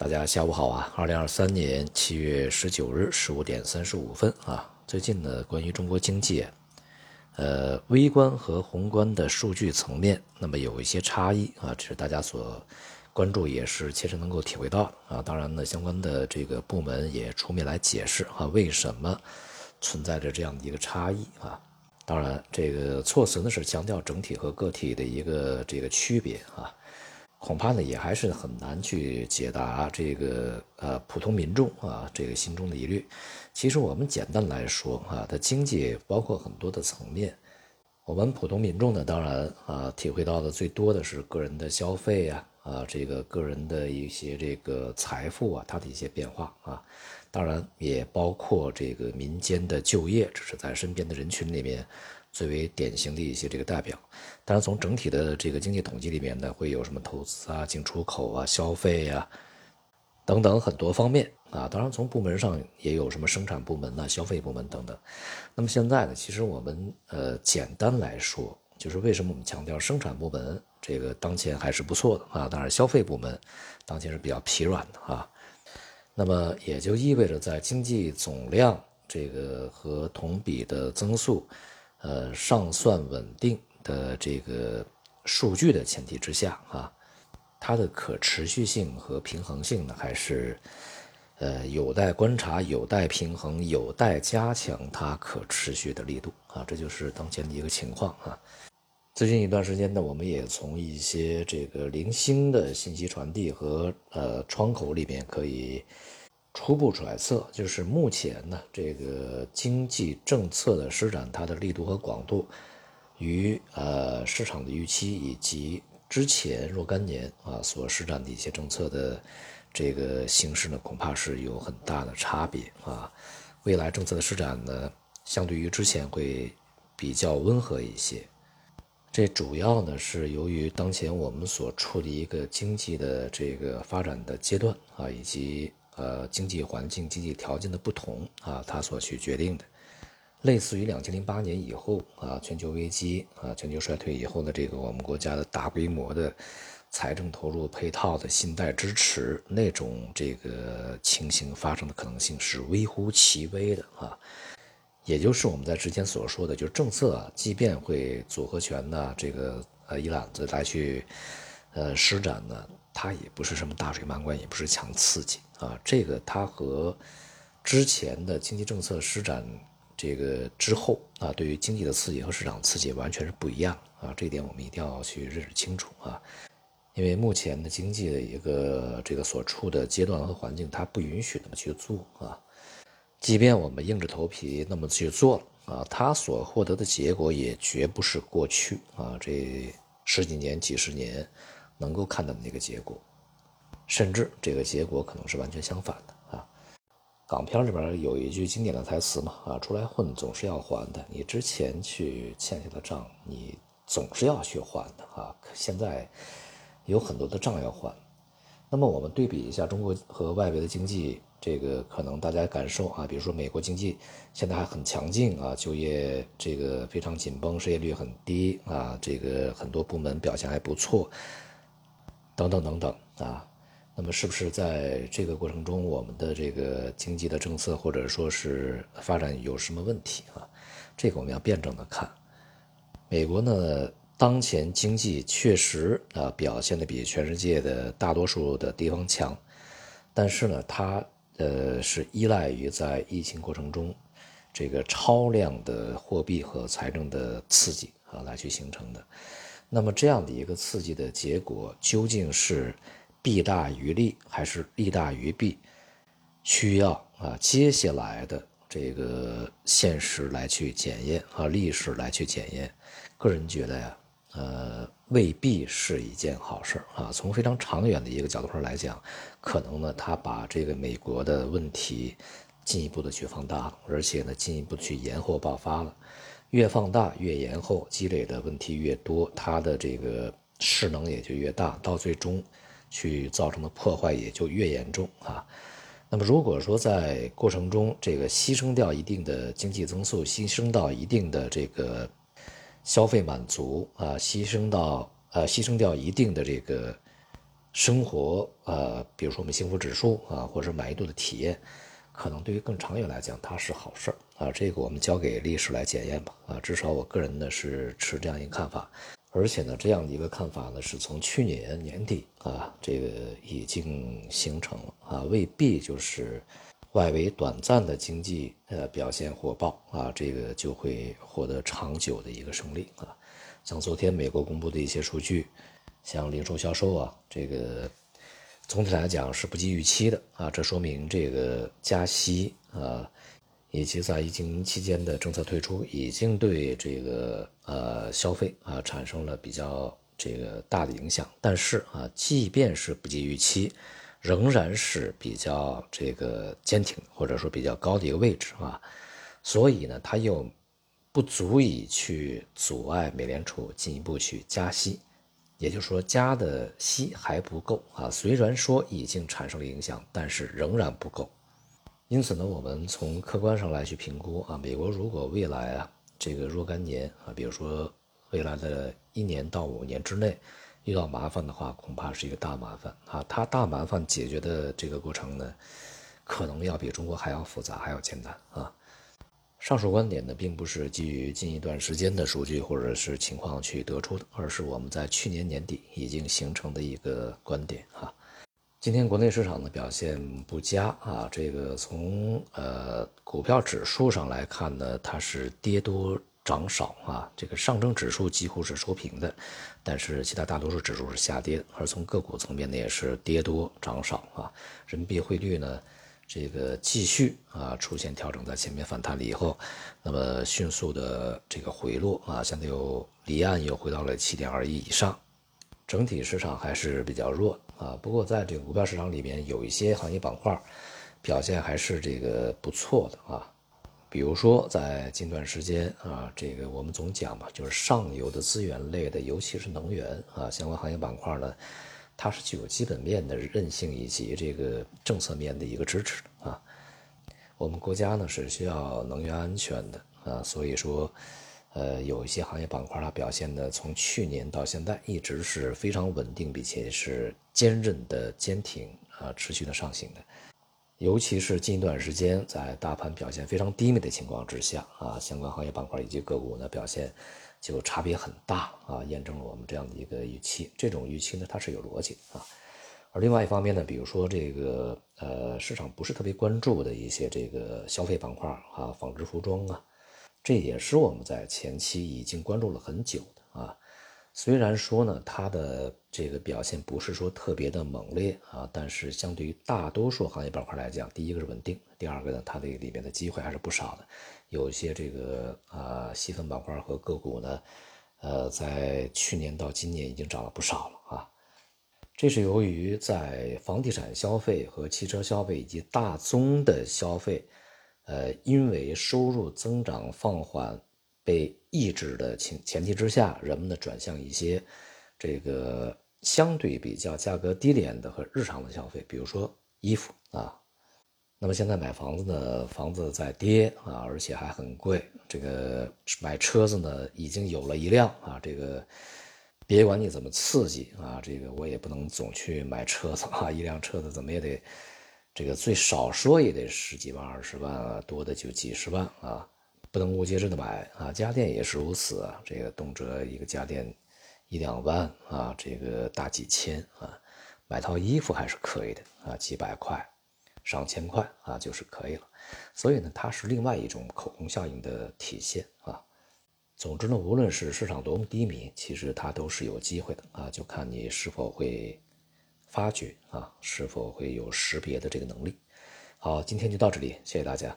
大家下午好啊！二零二三年七月十九日十五点三十五分啊，最近呢，关于中国经济，呃，微观和宏观的数据层面，那么有一些差异啊，这是大家所关注，也是切实能够体会到啊。当然呢，相关的这个部门也出面来解释啊，为什么存在着这样的一个差异啊。当然，这个措辞呢是强调整体和个体的一个这个区别啊。恐怕呢，也还是很难去解答这个呃普通民众啊这个心中的疑虑。其实我们简单来说啊，它经济包括很多的层面。我们普通民众呢，当然啊，体会到的最多的是个人的消费啊啊，这个个人的一些这个财富啊，它的一些变化啊。当然也包括这个民间的就业，这是在身边的人群里面。最为典型的一些这个代表，当然从整体的这个经济统计里面呢，会有什么投资啊、进出口啊、消费啊等等很多方面啊。当然从部门上也有什么生产部门呐、消费部门等等。那么现在呢，其实我们呃简单来说，就是为什么我们强调生产部门这个当前还是不错的啊？当然消费部门当前是比较疲软的啊。那么也就意味着在经济总量这个和同比的增速。呃，尚算稳定的这个数据的前提之下啊，它的可持续性和平衡性呢，还是呃有待观察、有待平衡、有待加强它可持续的力度啊，这就是当前的一个情况啊。最近一段时间呢，我们也从一些这个零星的信息传递和呃窗口里面可以。初步揣测，就是目前呢，这个经济政策的施展，它的力度和广度，与呃市场的预期以及之前若干年啊所施展的一些政策的这个形式呢，恐怕是有很大的差别啊。未来政策的施展呢，相对于之前会比较温和一些。这主要呢是由于当前我们所处的一个经济的这个发展的阶段啊，以及。呃，经济环境、经济条件的不同啊，它所去决定的，类似于两千零八年以后啊，全球危机啊，全球衰退以后的这个我们国家的大规模的财政投入配套的信贷支持那种这个情形发生的可能性是微乎其微的啊，也就是我们在之前所说的，就是政策啊，即便会组合拳呢，这个呃一揽子来去呃施展呢。它也不是什么大水漫灌，也不是强刺激啊。这个它和之前的经济政策施展这个之后啊，对于经济的刺激和市场刺激完全是不一样啊。这一点我们一定要去认识清楚啊。因为目前的经济的一个这个所处的阶段和环境，它不允许那么去做啊。即便我们硬着头皮那么去做了啊，它所获得的结果也绝不是过去啊这十几年、几十年。能够看到的那个结果，甚至这个结果可能是完全相反的啊！港片里边有一句经典的台词嘛啊，出来混总是要还的，你之前去欠下的账，你总是要去还的啊！现在有很多的账要还，那么我们对比一下中国和外围的经济，这个可能大家感受啊，比如说美国经济现在还很强劲啊，就业这个非常紧绷，失业率很低啊，这个很多部门表现还不错。等等等等啊，那么是不是在这个过程中，我们的这个经济的政策或者说是发展有什么问题啊？这个我们要辩证的看。美国呢，当前经济确实啊表现的比全世界的大多数的地方强，但是呢，它呃是依赖于在疫情过程中这个超量的货币和财政的刺激啊来去形成的。那么这样的一个刺激的结果究竟是弊大于利还是利大于弊？需要啊接下来的这个现实来去检验啊历史来去检验。个人觉得呀，呃未必是一件好事啊。从非常长远的一个角度上来讲，可能呢他把这个美国的问题进一步的去放大了，而且呢进一步去延后爆发了。越放大越延后，积累的问题越多，它的这个势能也就越大，到最终去造成的破坏也就越严重啊。那么如果说在过程中这个牺牲掉一定的经济增速，牺牲到一定的这个消费满足啊，牺牲到呃牺牲掉一定的这个生活，呃，比如说我们幸福指数啊，或者满意度的体验，可能对于更长远来讲，它是好事儿啊。这个我们交给历史来检验吧啊。至少我个人呢是持这样一个看法，而且呢，这样的一个看法呢，是从去年年底啊，这个已经形成了啊，未必就是外围短暂的经济呃表现火爆啊，这个就会获得长久的一个胜利啊。像昨天美国公布的一些数据，像零售销售啊，这个总体来讲是不及预期的啊。这说明这个加息啊，以及在疫情期间的政策退出，已经对这个呃消费啊产生了比较这个大的影响。但是啊，即便是不及预期，仍然是比较这个坚挺或者说比较高的一个位置啊。所以呢，它又。不足以去阻碍美联储进一步去加息，也就是说加的息还不够啊。虽然说已经产生了影响，但是仍然不够。因此呢，我们从客观上来去评估啊，美国如果未来啊这个若干年啊，比如说未来的一年到五年之内遇到麻烦的话，恐怕是一个大麻烦啊。它大麻烦解决的这个过程呢，可能要比中国还要复杂，还要艰难啊。上述观点呢，并不是基于近一段时间的数据或者是情况去得出的，而是我们在去年年底已经形成的一个观点哈。今天国内市场的表现不佳啊，这个从呃股票指数上来看呢，它是跌多涨少啊，这个上证指数几乎是收平的，但是其他大多数指数是下跌，而从个股层面呢，也是跌多涨少啊，人民币汇率呢。这个继续啊出现调整，在前面反弹了以后，那么迅速的这个回落啊，现在又离岸又回到了七点二亿以上，整体市场还是比较弱啊。不过在这个股票市场里面，有一些行业板块表现还是这个不错的啊。比如说在近段时间啊，这个我们总讲嘛，就是上游的资源类的，尤其是能源啊相关行业板块呢。它是具有基本面的韧性以及这个政策面的一个支持的啊。我们国家呢是需要能源安全的啊，所以说，呃，有一些行业板块它表现的从去年到现在一直是非常稳定，并且是坚韧的坚挺啊，持续的上行的。尤其是近一段时间在大盘表现非常低迷的情况之下啊，相关行业板块以及个股呢表现。就差别很大啊，验证了我们这样的一个预期。这种预期呢，它是有逻辑啊。而另外一方面呢，比如说这个呃，市场不是特别关注的一些这个消费板块啊，纺织服装啊，这也是我们在前期已经关注了很久的啊。虽然说呢，它的这个表现不是说特别的猛烈啊，但是相对于大多数行业板块来讲，第一个是稳定，第二个呢，它的里面的机会还是不少的。有一些这个啊细分板块和个股呢，呃，在去年到今年已经涨了不少了啊。这是由于在房地产消费和汽车消费以及大宗的消费，呃，因为收入增长放缓。被抑制的前前提之下，人们呢转向一些这个相对比较价格低廉的和日常的消费，比如说衣服啊。那么现在买房子呢，房子在跌啊，而且还很贵。这个买车子呢，已经有了一辆啊。这个别管你怎么刺激啊，这个我也不能总去买车子啊。一辆车子怎么也得这个最少说也得十几万、二十万啊，多的就几十万啊。不能无节制的买啊，家电也是如此啊，这个动辄一个家电一两万啊，这个大几千啊，买套衣服还是可以的啊，几百块、上千块啊就是可以了。所以呢，它是另外一种口红效应的体现啊。总之呢，无论是市场多么低迷，其实它都是有机会的啊，就看你是否会发觉啊，是否会有识别的这个能力。好，今天就到这里，谢谢大家。